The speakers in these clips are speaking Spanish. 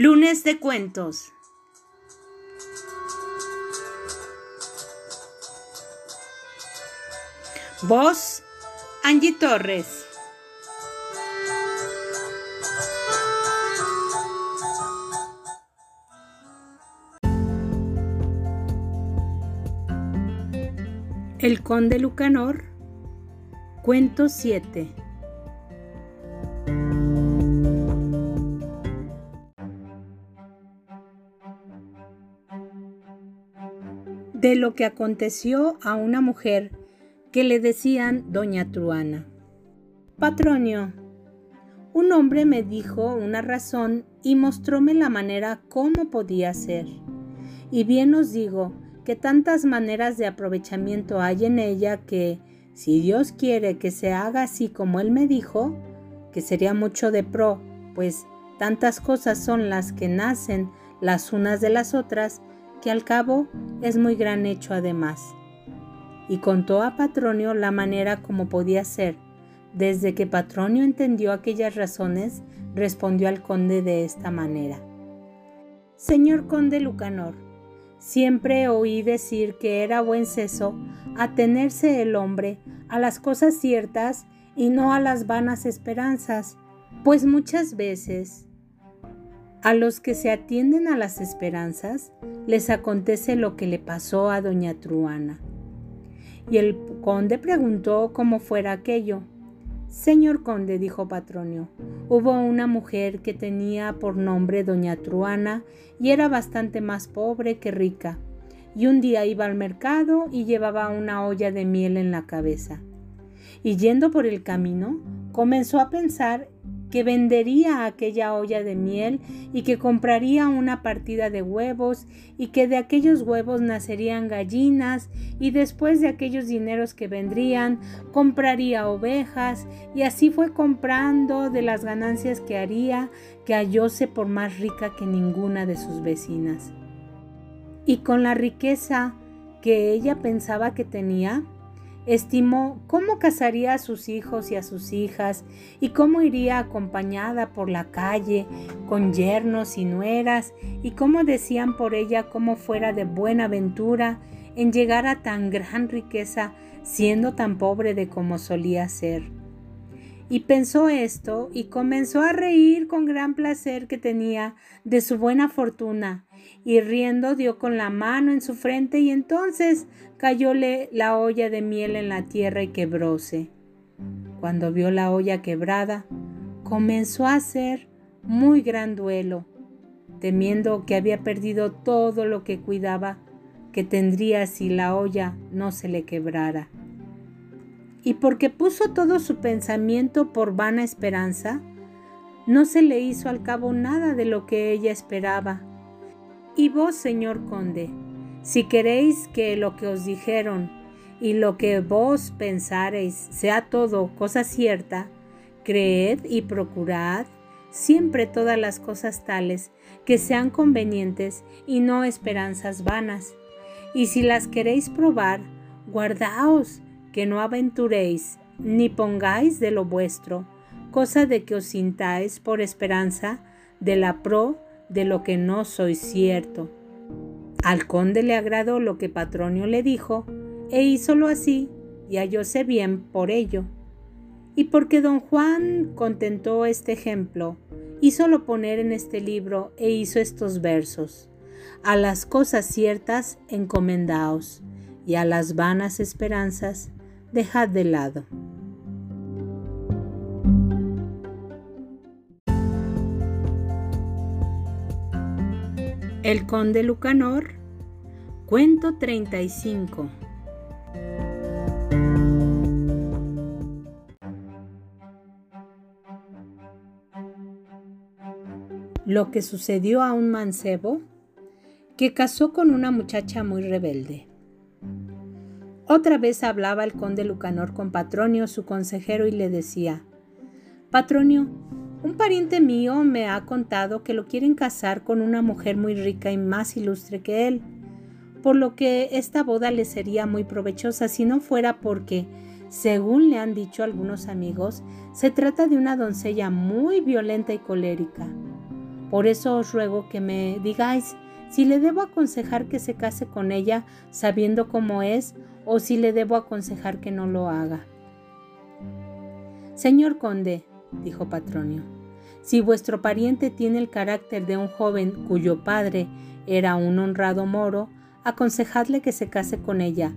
Lunes de cuentos. Voz Angie Torres. El conde Lucanor. Cuento 7. De lo que aconteció a una mujer que le decían Doña Truana. Patronio, un hombre me dijo una razón y mostróme la manera cómo podía ser. Y bien os digo que tantas maneras de aprovechamiento hay en ella que, si Dios quiere que se haga así como él me dijo, que sería mucho de pro, pues tantas cosas son las que nacen las unas de las otras, que al cabo es muy gran hecho además. Y contó a Patronio la manera como podía ser. Desde que Patronio entendió aquellas razones, respondió al conde de esta manera. Señor conde Lucanor, siempre oí decir que era buen seso atenerse el hombre a las cosas ciertas y no a las vanas esperanzas, pues muchas veces a los que se atienden a las esperanzas les acontece lo que le pasó a doña Truana. Y el conde preguntó cómo fuera aquello. Señor conde, dijo Patronio, hubo una mujer que tenía por nombre doña Truana y era bastante más pobre que rica, y un día iba al mercado y llevaba una olla de miel en la cabeza. Y yendo por el camino, comenzó a pensar que vendería aquella olla de miel y que compraría una partida de huevos y que de aquellos huevos nacerían gallinas y después de aquellos dineros que vendrían compraría ovejas y así fue comprando de las ganancias que haría que hallóse por más rica que ninguna de sus vecinas. Y con la riqueza que ella pensaba que tenía, estimó cómo casaría a sus hijos y a sus hijas y cómo iría acompañada por la calle con yernos y nueras y cómo decían por ella cómo fuera de buena ventura en llegar a tan gran riqueza siendo tan pobre de como solía ser. Y pensó esto y comenzó a reír con gran placer que tenía de su buena fortuna, y riendo dio con la mano en su frente y entonces cayóle la olla de miel en la tierra y quebróse. Cuando vio la olla quebrada, comenzó a hacer muy gran duelo, temiendo que había perdido todo lo que cuidaba que tendría si la olla no se le quebrara y porque puso todo su pensamiento por vana esperanza, no se le hizo al cabo nada de lo que ella esperaba. Y vos, señor conde, si queréis que lo que os dijeron y lo que vos pensareis sea todo cosa cierta, creed y procurad siempre todas las cosas tales que sean convenientes y no esperanzas vanas. Y si las queréis probar, guardaos que no aventuréis ni pongáis de lo vuestro, cosa de que os sintáis por esperanza de la pro de lo que no sois cierto. Al conde le agradó lo que Patronio le dijo, e hízolo así, y hallóse bien por ello. Y porque don Juan contentó este ejemplo, hízolo poner en este libro e hizo estos versos. A las cosas ciertas encomendaos, y a las vanas esperanzas dejad de lado. El conde Lucanor, cuento 35. Lo que sucedió a un mancebo que casó con una muchacha muy rebelde. Otra vez hablaba el conde Lucanor con Patronio, su consejero, y le decía, Patronio, un pariente mío me ha contado que lo quieren casar con una mujer muy rica y más ilustre que él, por lo que esta boda le sería muy provechosa si no fuera porque, según le han dicho algunos amigos, se trata de una doncella muy violenta y colérica. Por eso os ruego que me digáis si le debo aconsejar que se case con ella sabiendo cómo es o si le debo aconsejar que no lo haga. Señor conde, dijo Patronio, si vuestro pariente tiene el carácter de un joven cuyo padre era un honrado moro, aconsejadle que se case con ella,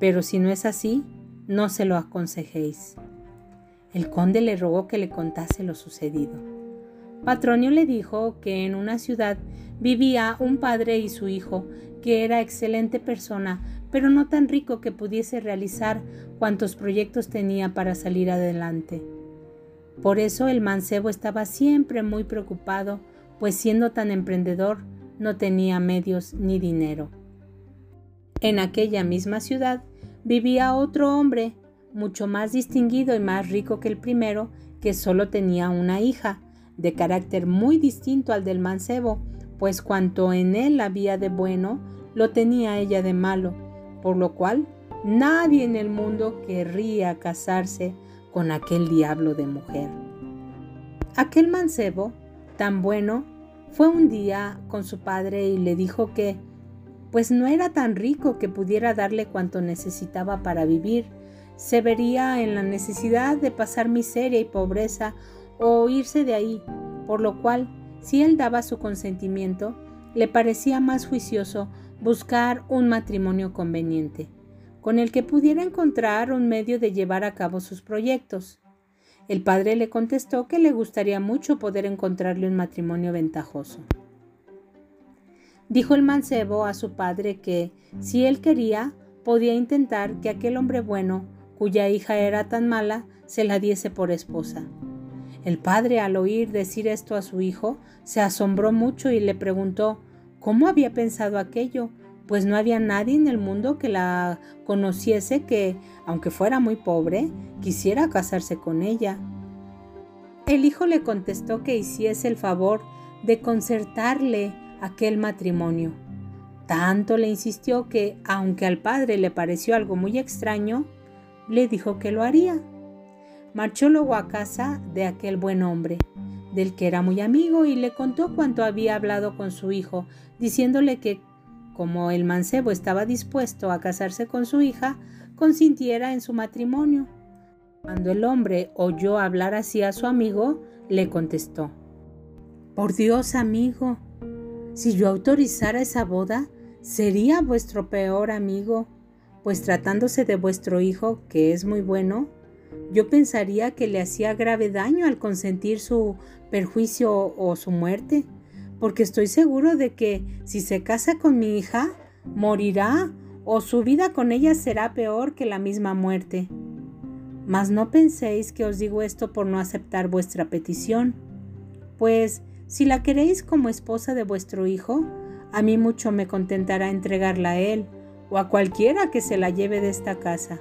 pero si no es así, no se lo aconsejéis. El conde le rogó que le contase lo sucedido. Patronio le dijo que en una ciudad vivía un padre y su hijo, que era excelente persona, pero no tan rico que pudiese realizar cuantos proyectos tenía para salir adelante. Por eso el mancebo estaba siempre muy preocupado, pues siendo tan emprendedor no tenía medios ni dinero. En aquella misma ciudad vivía otro hombre, mucho más distinguido y más rico que el primero, que solo tenía una hija, de carácter muy distinto al del mancebo, pues cuanto en él había de bueno, lo tenía ella de malo, por lo cual nadie en el mundo querría casarse con aquel diablo de mujer. Aquel mancebo, tan bueno, fue un día con su padre y le dijo que, pues no era tan rico que pudiera darle cuanto necesitaba para vivir, se vería en la necesidad de pasar miseria y pobreza o irse de ahí, por lo cual, si él daba su consentimiento, le parecía más juicioso buscar un matrimonio conveniente, con el que pudiera encontrar un medio de llevar a cabo sus proyectos. El padre le contestó que le gustaría mucho poder encontrarle un matrimonio ventajoso. Dijo el mancebo a su padre que, si él quería, podía intentar que aquel hombre bueno, cuya hija era tan mala, se la diese por esposa. El padre, al oír decir esto a su hijo, se asombró mucho y le preguntó cómo había pensado aquello, pues no había nadie en el mundo que la conociese que, aunque fuera muy pobre, quisiera casarse con ella. El hijo le contestó que hiciese el favor de concertarle aquel matrimonio. Tanto le insistió que, aunque al padre le pareció algo muy extraño, le dijo que lo haría. Marchó luego a casa de aquel buen hombre, del que era muy amigo, y le contó cuanto había hablado con su hijo, diciéndole que, como el mancebo estaba dispuesto a casarse con su hija, consintiera en su matrimonio. Cuando el hombre oyó hablar así a su amigo, le contestó, Por Dios, amigo, si yo autorizara esa boda, sería vuestro peor amigo, pues tratándose de vuestro hijo, que es muy bueno, yo pensaría que le hacía grave daño al consentir su perjuicio o su muerte, porque estoy seguro de que si se casa con mi hija, morirá o su vida con ella será peor que la misma muerte. Mas no penséis que os digo esto por no aceptar vuestra petición, pues si la queréis como esposa de vuestro hijo, a mí mucho me contentará entregarla a él o a cualquiera que se la lleve de esta casa.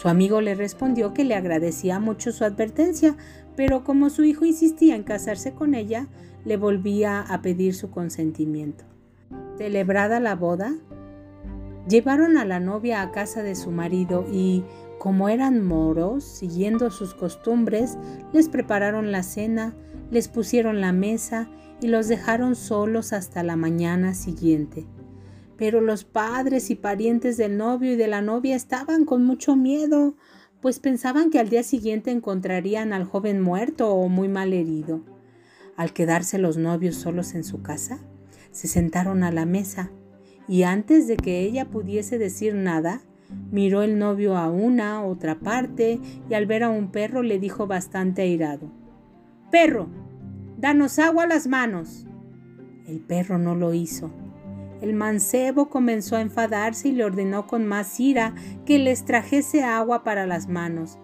Su amigo le respondió que le agradecía mucho su advertencia, pero como su hijo insistía en casarse con ella, le volvía a pedir su consentimiento. Celebrada la boda, llevaron a la novia a casa de su marido y, como eran moros, siguiendo sus costumbres, les prepararon la cena, les pusieron la mesa y los dejaron solos hasta la mañana siguiente. Pero los padres y parientes del novio y de la novia estaban con mucho miedo, pues pensaban que al día siguiente encontrarían al joven muerto o muy mal herido. Al quedarse los novios solos en su casa, se sentaron a la mesa y antes de que ella pudiese decir nada, miró el novio a una, otra parte y al ver a un perro le dijo bastante airado, Perro, danos agua a las manos. El perro no lo hizo. El mancebo comenzó a enfadarse y le ordenó con más ira que les trajese agua para las manos.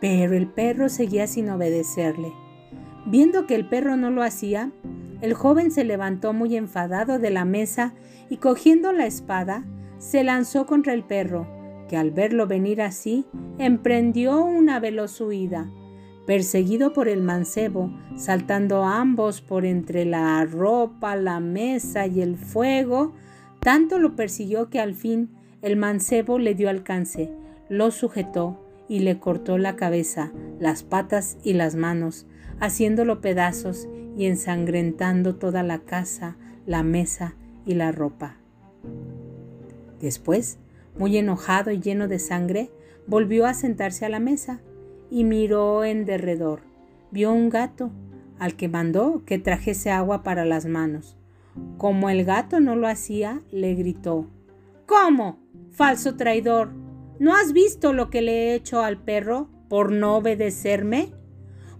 Pero el perro seguía sin obedecerle. Viendo que el perro no lo hacía, el joven se levantó muy enfadado de la mesa y cogiendo la espada, se lanzó contra el perro, que al verlo venir así, emprendió una veloz huida perseguido por el mancebo, saltando ambos por entre la ropa, la mesa y el fuego, tanto lo persiguió que al fin el mancebo le dio alcance, lo sujetó y le cortó la cabeza, las patas y las manos, haciéndolo pedazos y ensangrentando toda la casa, la mesa y la ropa. Después, muy enojado y lleno de sangre, volvió a sentarse a la mesa y miró en derredor. Vio un gato, al que mandó que trajese agua para las manos. Como el gato no lo hacía, le gritó ¿Cómo? Falso traidor. ¿No has visto lo que le he hecho al perro por no obedecerme?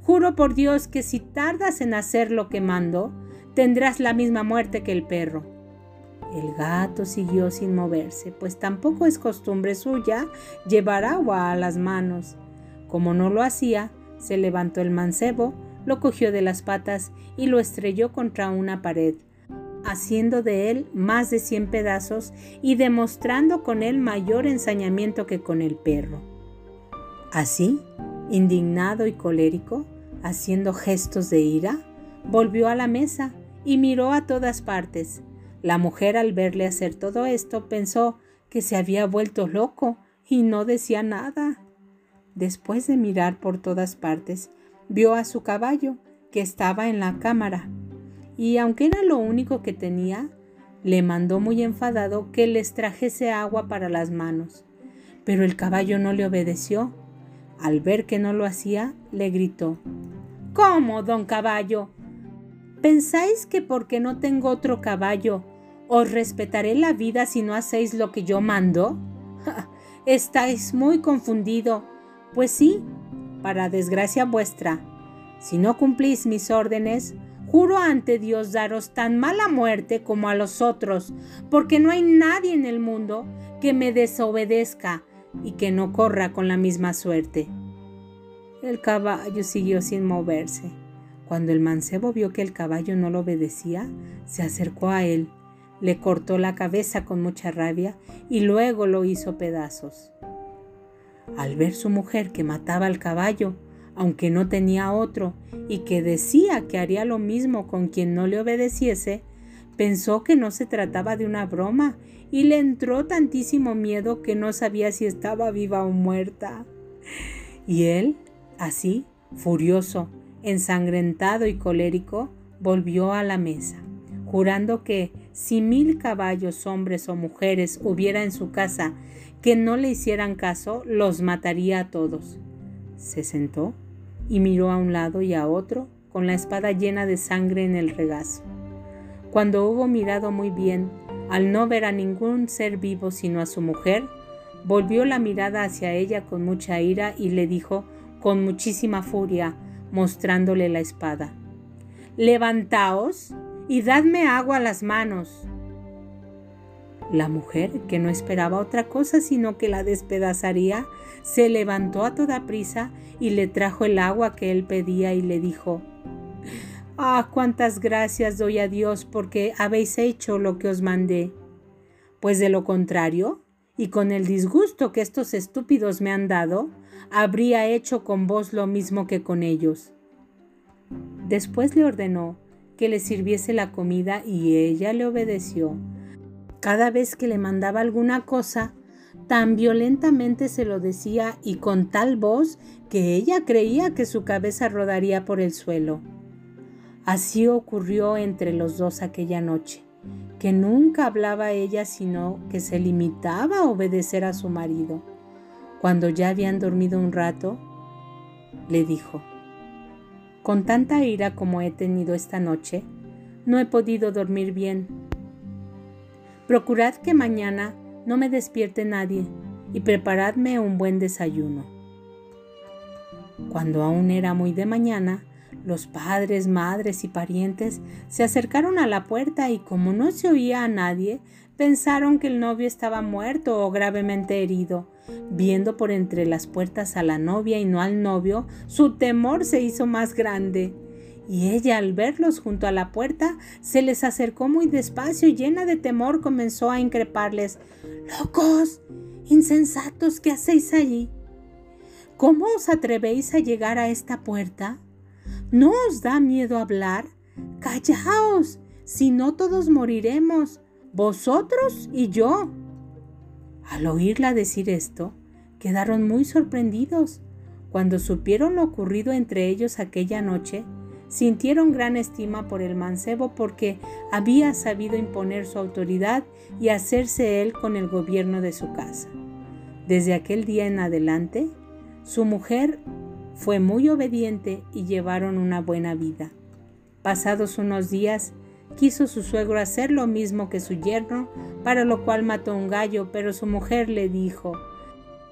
Juro por Dios que si tardas en hacer lo que mando, tendrás la misma muerte que el perro. El gato siguió sin moverse, pues tampoco es costumbre suya llevar agua a las manos. Como no lo hacía, se levantó el mancebo, lo cogió de las patas y lo estrelló contra una pared, haciendo de él más de cien pedazos y demostrando con él mayor ensañamiento que con el perro. Así, indignado y colérico, haciendo gestos de ira, volvió a la mesa y miró a todas partes. La mujer al verle hacer todo esto pensó que se había vuelto loco y no decía nada. Después de mirar por todas partes, vio a su caballo, que estaba en la cámara, y aunque era lo único que tenía, le mandó muy enfadado que les trajese agua para las manos. Pero el caballo no le obedeció. Al ver que no lo hacía, le gritó ¿Cómo, don caballo? ¿Pensáis que porque no tengo otro caballo, os respetaré la vida si no hacéis lo que yo mando? Estáis muy confundido. Pues sí, para desgracia vuestra. Si no cumplís mis órdenes, juro ante Dios daros tan mala muerte como a los otros, porque no hay nadie en el mundo que me desobedezca y que no corra con la misma suerte. El caballo siguió sin moverse. Cuando el mancebo vio que el caballo no lo obedecía, se acercó a él, le cortó la cabeza con mucha rabia y luego lo hizo pedazos. Al ver su mujer que mataba al caballo, aunque no tenía otro, y que decía que haría lo mismo con quien no le obedeciese, pensó que no se trataba de una broma y le entró tantísimo miedo que no sabía si estaba viva o muerta. Y él, así, furioso, ensangrentado y colérico, volvió a la mesa, jurando que si mil caballos, hombres o mujeres hubiera en su casa que no le hicieran caso, los mataría a todos. Se sentó y miró a un lado y a otro con la espada llena de sangre en el regazo. Cuando hubo mirado muy bien, al no ver a ningún ser vivo sino a su mujer, volvió la mirada hacia ella con mucha ira y le dijo con muchísima furia, mostrándole la espada, Levantaos y dadme agua a las manos. La mujer, que no esperaba otra cosa sino que la despedazaría, se levantó a toda prisa y le trajo el agua que él pedía y le dijo, Ah, cuántas gracias doy a Dios porque habéis hecho lo que os mandé. Pues de lo contrario, y con el disgusto que estos estúpidos me han dado, habría hecho con vos lo mismo que con ellos. Después le ordenó que le sirviese la comida y ella le obedeció cada vez que le mandaba alguna cosa, tan violentamente se lo decía y con tal voz que ella creía que su cabeza rodaría por el suelo. Así ocurrió entre los dos aquella noche, que nunca hablaba ella sino que se limitaba a obedecer a su marido. Cuando ya habían dormido un rato, le dijo, Con tanta ira como he tenido esta noche, no he podido dormir bien Procurad que mañana no me despierte nadie y preparadme un buen desayuno. Cuando aún era muy de mañana, los padres, madres y parientes se acercaron a la puerta y como no se oía a nadie, pensaron que el novio estaba muerto o gravemente herido. Viendo por entre las puertas a la novia y no al novio, su temor se hizo más grande y ella al verlos junto a la puerta se les acercó muy despacio y llena de temor comenzó a increparles Locos, insensatos, ¿qué hacéis allí? ¿Cómo os atrevéis a llegar a esta puerta? ¿No os da miedo hablar? Callaos, si no todos moriremos, vosotros y yo. Al oírla decir esto, quedaron muy sorprendidos Cuando supieron lo ocurrido entre ellos aquella noche, sintieron gran estima por el mancebo porque había sabido imponer su autoridad y hacerse él con el gobierno de su casa. Desde aquel día en adelante, su mujer fue muy obediente y llevaron una buena vida. Pasados unos días, quiso su suegro hacer lo mismo que su yerno, para lo cual mató un gallo, pero su mujer le dijo,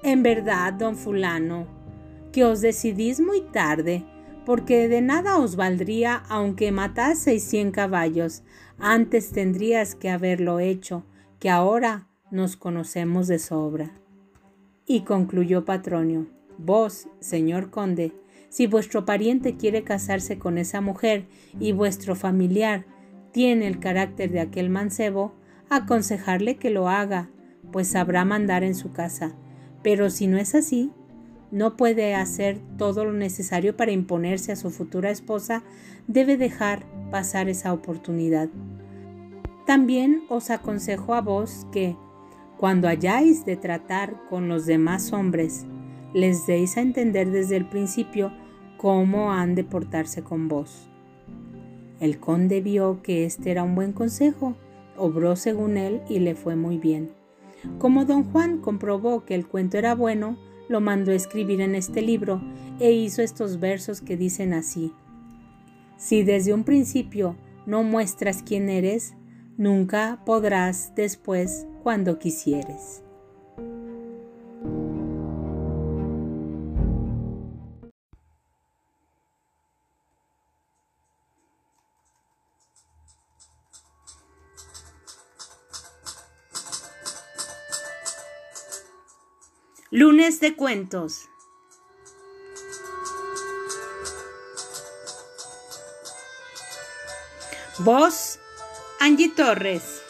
En verdad, don fulano, que os decidís muy tarde, porque de nada os valdría aunque mataseis cien caballos, antes tendrías que haberlo hecho, que ahora nos conocemos de sobra. Y concluyó Patronio, vos, señor conde, si vuestro pariente quiere casarse con esa mujer y vuestro familiar tiene el carácter de aquel mancebo, aconsejarle que lo haga, pues sabrá mandar en su casa. Pero si no es así, no puede hacer todo lo necesario para imponerse a su futura esposa, debe dejar pasar esa oportunidad. También os aconsejo a vos que, cuando hayáis de tratar con los demás hombres, les deis a entender desde el principio cómo han de portarse con vos. El conde vio que este era un buen consejo, obró según él y le fue muy bien. Como don Juan comprobó que el cuento era bueno, lo mandó escribir en este libro e hizo estos versos que dicen así. Si desde un principio no muestras quién eres, nunca podrás después cuando quisieres. Lunes de cuentos. Voz, Angie Torres.